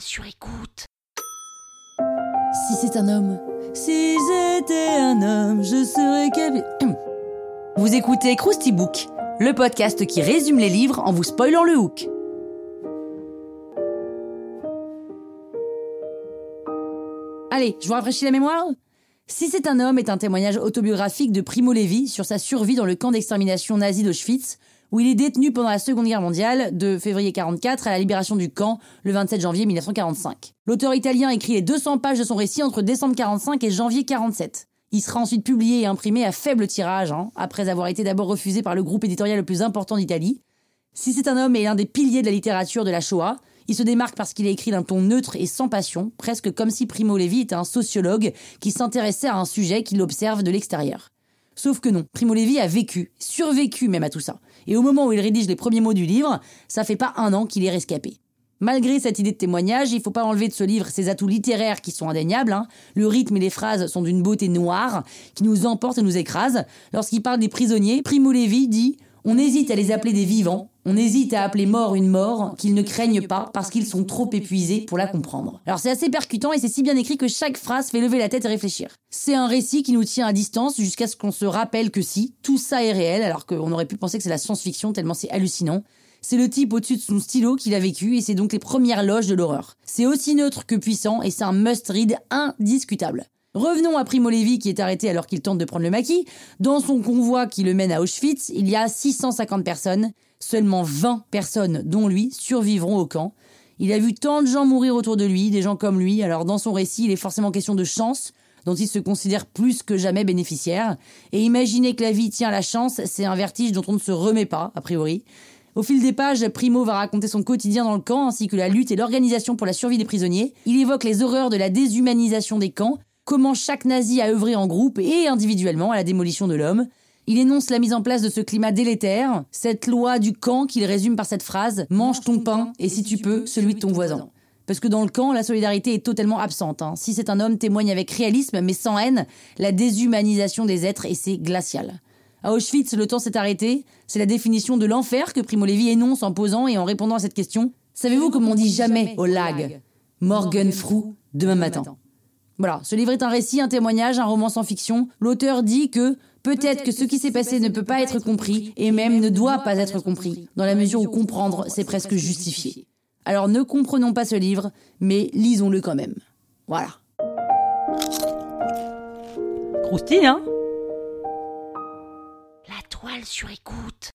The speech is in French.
Sur écoute. Si c'est un homme, si j'étais un homme, je serais capable. Vous écoutez Krusty Book, le podcast qui résume les livres en vous spoilant le hook. Allez, je vous rafraîchis la mémoire Si c'est un homme est un témoignage autobiographique de Primo Levi sur sa survie dans le camp d'extermination nazi d'Auschwitz, où il est détenu pendant la Seconde Guerre mondiale, de février 44 à la libération du camp, le 27 janvier 1945. L'auteur italien écrit les 200 pages de son récit entre décembre 45 et janvier 47. Il sera ensuite publié et imprimé à faible tirage, hein, après avoir été d'abord refusé par le groupe éditorial le plus important d'Italie. Si c'est un homme est l'un des piliers de la littérature de la Shoah, il se démarque parce qu'il a écrit d'un ton neutre et sans passion, presque comme si Primo Levi était un sociologue qui s'intéressait à un sujet qu'il observe de l'extérieur. Sauf que non, Primo Levi a vécu, survécu même à tout ça. Et au moment où il rédige les premiers mots du livre, ça fait pas un an qu'il est rescapé. Malgré cette idée de témoignage, il faut pas enlever de ce livre ses atouts littéraires qui sont indéniables. Hein. Le rythme et les phrases sont d'une beauté noire qui nous emporte et nous écrase. Lorsqu'il parle des prisonniers, Primo Levi dit on hésite à les appeler des vivants, on hésite à appeler mort une mort qu'ils ne craignent pas parce qu'ils sont trop épuisés pour la comprendre. Alors c'est assez percutant et c'est si bien écrit que chaque phrase fait lever la tête et réfléchir. C'est un récit qui nous tient à distance jusqu'à ce qu'on se rappelle que si, tout ça est réel alors qu'on aurait pu penser que c'est la science-fiction tellement c'est hallucinant. C'est le type au-dessus de son stylo qu'il a vécu et c'est donc les premières loges de l'horreur. C'est aussi neutre que puissant et c'est un must-read indiscutable. Revenons à Primo Levi qui est arrêté alors qu'il tente de prendre le maquis. Dans son convoi qui le mène à Auschwitz, il y a 650 personnes. Seulement 20 personnes, dont lui, survivront au camp. Il a vu tant de gens mourir autour de lui, des gens comme lui, alors dans son récit, il est forcément question de chance, dont il se considère plus que jamais bénéficiaire. Et imaginer que la vie tient la chance, c'est un vertige dont on ne se remet pas, a priori. Au fil des pages, Primo va raconter son quotidien dans le camp, ainsi que la lutte et l'organisation pour la survie des prisonniers. Il évoque les horreurs de la déshumanisation des camps, comment chaque nazi a œuvré en groupe et individuellement à la démolition de l'homme. Il énonce la mise en place de ce climat délétère, cette loi du camp qu'il résume par cette phrase Mange ton pain et si tu peux, celui de ton voisin. Parce que dans le camp, la solidarité est totalement absente. Hein. Si c'est un homme, témoigne avec réalisme, mais sans haine, la déshumanisation des êtres et c'est glacial. À Auschwitz, le temps s'est arrêté. C'est la définition de l'enfer que Primo Levi énonce en posant et en répondant à cette question. Savez-vous comment on dit jamais au lag Morgan Frou, demain matin. Voilà, ce livre est un récit, un témoignage, un roman sans fiction. L'auteur dit que peut-être que ce qui s'est passé ne peut pas être compris et même ne doit pas être compris, dans la mesure où comprendre, c'est presque justifié. Alors ne comprenons pas ce livre, mais lisons-le quand même. Voilà. Croustille, hein? La toile sur écoute.